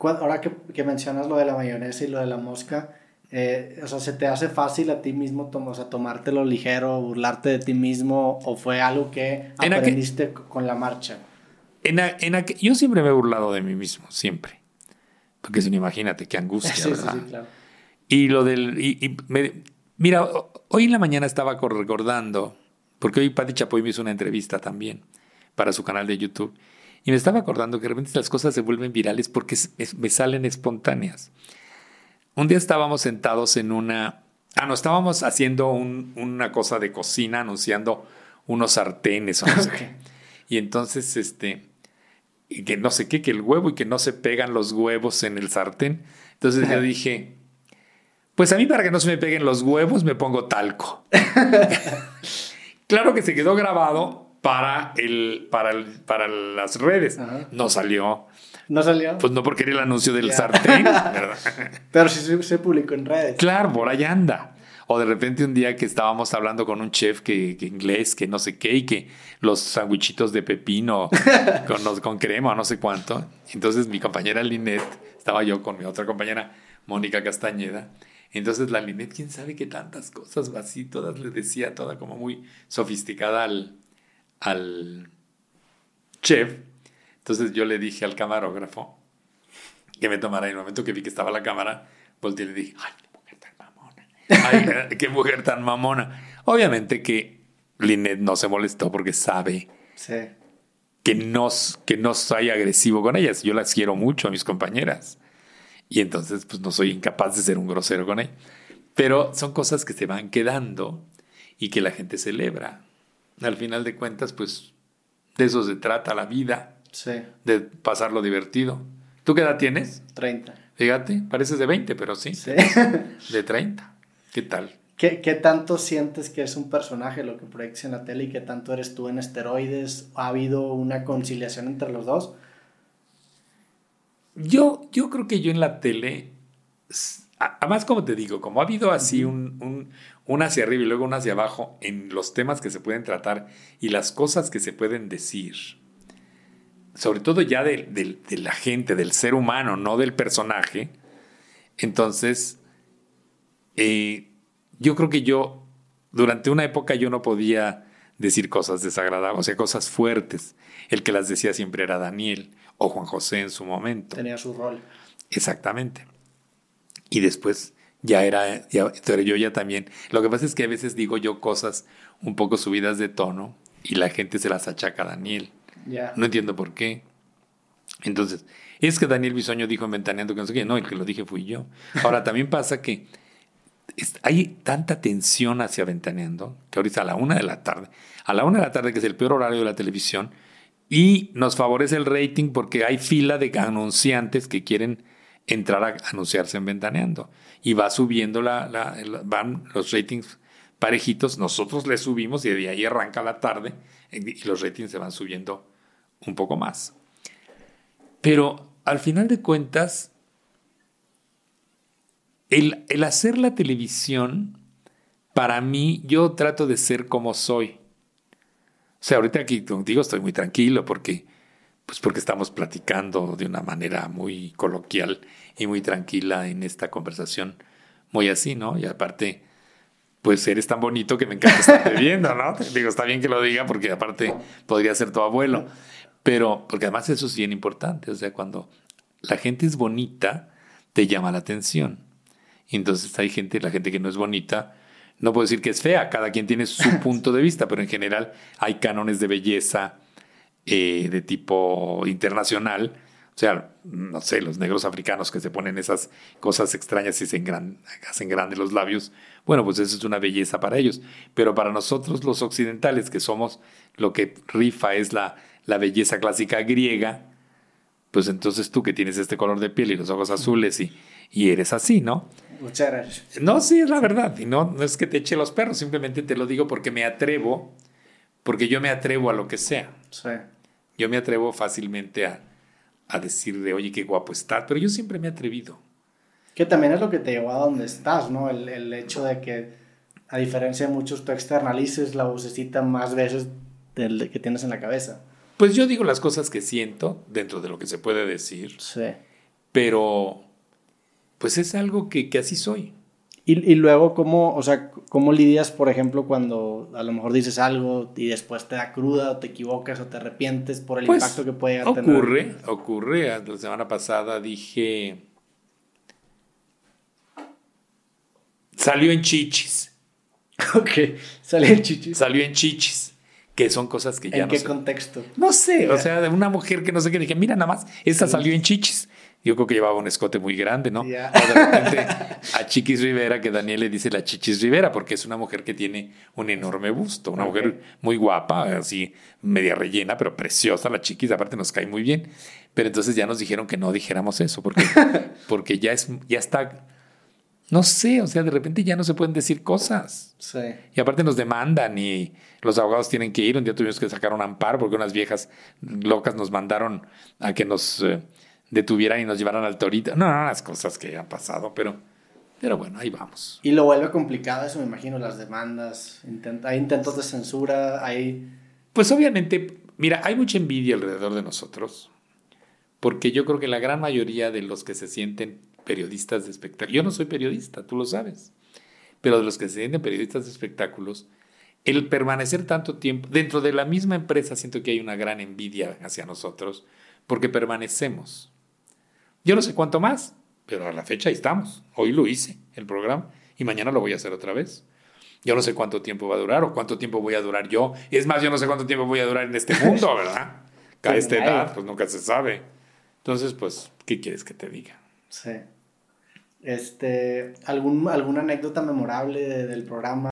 ahora que, que, mencionas lo de la mayonesa y lo de la mosca, eh, o sea, ¿se te hace fácil a ti mismo o sea, tomártelo ligero, burlarte de ti mismo, o fue algo que aprendiste con la marcha? En, en yo siempre me he burlado de mí mismo, siempre. Porque si no, imagínate qué angustia, ¿verdad? Sí, claro. Y lo del... Y, mira, hoy en la mañana estaba recordando, porque hoy Pati Chapoy me hizo una entrevista también para su canal de YouTube, y me estaba acordando que de repente las cosas se vuelven virales porque me salen espontáneas. Un día estábamos sentados en una... Ah, no, estábamos haciendo una cosa de cocina, anunciando unos sartenes o no sé qué. Y entonces, este, que no sé qué, que el huevo y que no se pegan los huevos en el sartén. Entonces yo dije, pues a mí para que no se me peguen los huevos me pongo talco. claro que se quedó grabado para, el, para, el, para las redes. No salió. ¿No salió? Pues no porque era el anuncio del sartén, ¿verdad? Pero sí se, publicó en redes. Claro, por ahí anda. O de repente un día que estábamos hablando con un chef que, inglés, que no sé qué, y que los sandwichitos de pepino con, con crema no sé cuánto. Entonces mi compañera Linet, estaba yo con mi otra compañera Mónica Castañeda. Entonces la Linet, quién sabe qué tantas cosas así, todas le decía, toda como muy sofisticada al, al chef. Entonces yo le dije al camarógrafo que me tomara. En el momento que vi que estaba la cámara, volteé y le dije, ¡ay, qué mujer tan mamona! ¡Ay, qué mujer tan mamona! Obviamente que Linet no se molestó porque sabe que, no, que no soy agresivo con ellas. Yo las quiero mucho a mis compañeras. Y entonces, pues no soy incapaz de ser un grosero con ellas. Pero son cosas que se van quedando y que la gente celebra. Al final de cuentas, pues de eso se trata la vida Sí. De pasarlo divertido. ¿Tú qué edad tienes? 30. Fíjate, pareces de 20, pero sí. sí. De 30. ¿Qué tal? ¿Qué, ¿Qué, tanto sientes que es un personaje lo que proyectas en la tele y qué tanto eres tú en esteroides? ¿Ha habido una conciliación entre los dos? Yo, yo creo que yo en la tele, además como te digo, como ha habido así un, un, un hacia arriba y luego un hacia abajo en los temas que se pueden tratar y las cosas que se pueden decir, sobre todo ya de, la gente, del ser humano, no del personaje. Entonces, eh, yo creo que yo, durante una época yo no podía decir cosas desagradables, o sea, cosas fuertes. El que las decía siempre era Daniel o Juan José en su momento. Tenía su rol. Exactamente. Y después ya era, ya, pero yo ya también. Lo que pasa es que a veces digo yo cosas un poco subidas de tono y la gente se las achaca a Daniel. No entiendo por qué. Entonces, es que Daniel Bisoño dijo en Ventaneando que no sé qué. No, el que lo dije fui yo. Ahora, también pasa que hay tanta tensión hacia Ventaneando que ahorita a la una de la tarde, a la una de la tarde, que es el peor horario de la televisión, y nos favorece el rating porque hay fila de anunciantes que quieren entrar a anunciarse en Ventaneando. Y va subiendo la, van los ratings parejitos, nosotros le subimos y de ahí arranca la tarde y los ratings se van subiendo un poco más. Pero al final de cuentas, el, hacer la televisión, para mí, yo trato de ser como soy. O sea, ahorita aquí contigo estoy muy tranquilo porque, pues porque estamos platicando de una manera muy coloquial y muy tranquila en esta conversación, muy así, ¿no? Y aparte, pues eres tan bonito que me encanta estar viendo, ¿no? Digo, está bien que lo diga porque aparte podría ser tu abuelo. Pero, porque además eso es bien importante, o sea, cuando la gente es bonita, te llama la atención. Y entonces hay gente, la gente que no es bonita, no puedo decir que es fea, cada quien tiene su punto de vista, pero en general hay cánones de belleza eh, de tipo internacional o sea, no sé, los negros africanos que se ponen esas cosas extrañas y se hacen grandes los labios, bueno, pues eso es una belleza para ellos. Pero para nosotros los occidentales, que somos lo que rifa es la, la belleza clásica griega, pues entonces tú que tienes este color de piel y los ojos azules y, y eres así, ¿no? Muchas gracias. No, sí, es la verdad. Y no, no es que te eche los perros, simplemente te lo digo porque me atrevo, porque yo me atrevo a lo que sea. Sí. Yo me atrevo fácilmente a, a decir de, oye, qué guapo está, pero yo siempre me he atrevido. Que también es lo que te llevó a donde estás, ¿no? El, el hecho de que, a diferencia de muchos, tú externalices la vocecita más veces del que tienes en la cabeza. Pues yo digo las cosas que siento dentro de lo que se puede decir. Sí. Pero, pues es algo que, que así soy. Y, y, luego, ¿cómo, o sea, ¿cómo lidias, por ejemplo, cuando a lo mejor dices algo y después te da cruda o te equivocas o te arrepientes por el pues, impacto que puede ocurre, tener? Ocurre, ocurre. La semana pasada dije... Salió en chichis. Ok, salió en chichis. Salió en chichis. Que son cosas que ya ¿En qué contexto? No sé, o sea, de una mujer que no sé qué. Dije, mira, nada más, esta salió en chichis. Yo creo que llevaba un escote muy grande, ¿no? de repente a Chiquis Rivera, que Daniel le dice la Chichis Rivera, porque es una mujer que tiene un enorme busto, una mujer muy guapa, así media rellena, pero preciosa la Chiquis, aparte nos cae muy bien. Pero entonces ya nos dijeron que no dijéramos eso, porque, porque ya, es, ya está, no sé, o sea, de repente ya no se pueden decir cosas. Sí. Y aparte nos demandan y los abogados tienen que ir. Un día tuvimos que sacar un amparo porque unas viejas locas nos mandaron a que nos... Eh, detuvieran y nos llevaran al torito. No, no, las cosas que han pasado, pero, pero bueno, ahí vamos. Y lo vuelve complicado eso, me imagino, las demandas, hay intentos de censura, hay... Pues obviamente, mira, hay mucha envidia alrededor de nosotros, porque yo creo que la gran mayoría de los que se sienten periodistas de espectáculos, yo no soy periodista, tú lo sabes, pero de los que se sienten periodistas de espectáculos, el permanecer tanto tiempo dentro de la misma empresa, siento que hay una gran envidia hacia nosotros, porque permanecemos. Yo no sé cuánto más, pero a la fecha ahí estamos. Hoy lo hice, el programa, y mañana lo voy a hacer otra vez. Yo no sé cuánto tiempo va a durar o cuánto tiempo voy a durar yo. Es más, yo no sé cuánto tiempo voy a durar en este mundo, ¿verdad? A esta edad, pues nunca se sabe. Entonces, pues, ¿qué quieres que te diga? Sí. Este, ¿algún, ¿Alguna anécdota memorable del programa?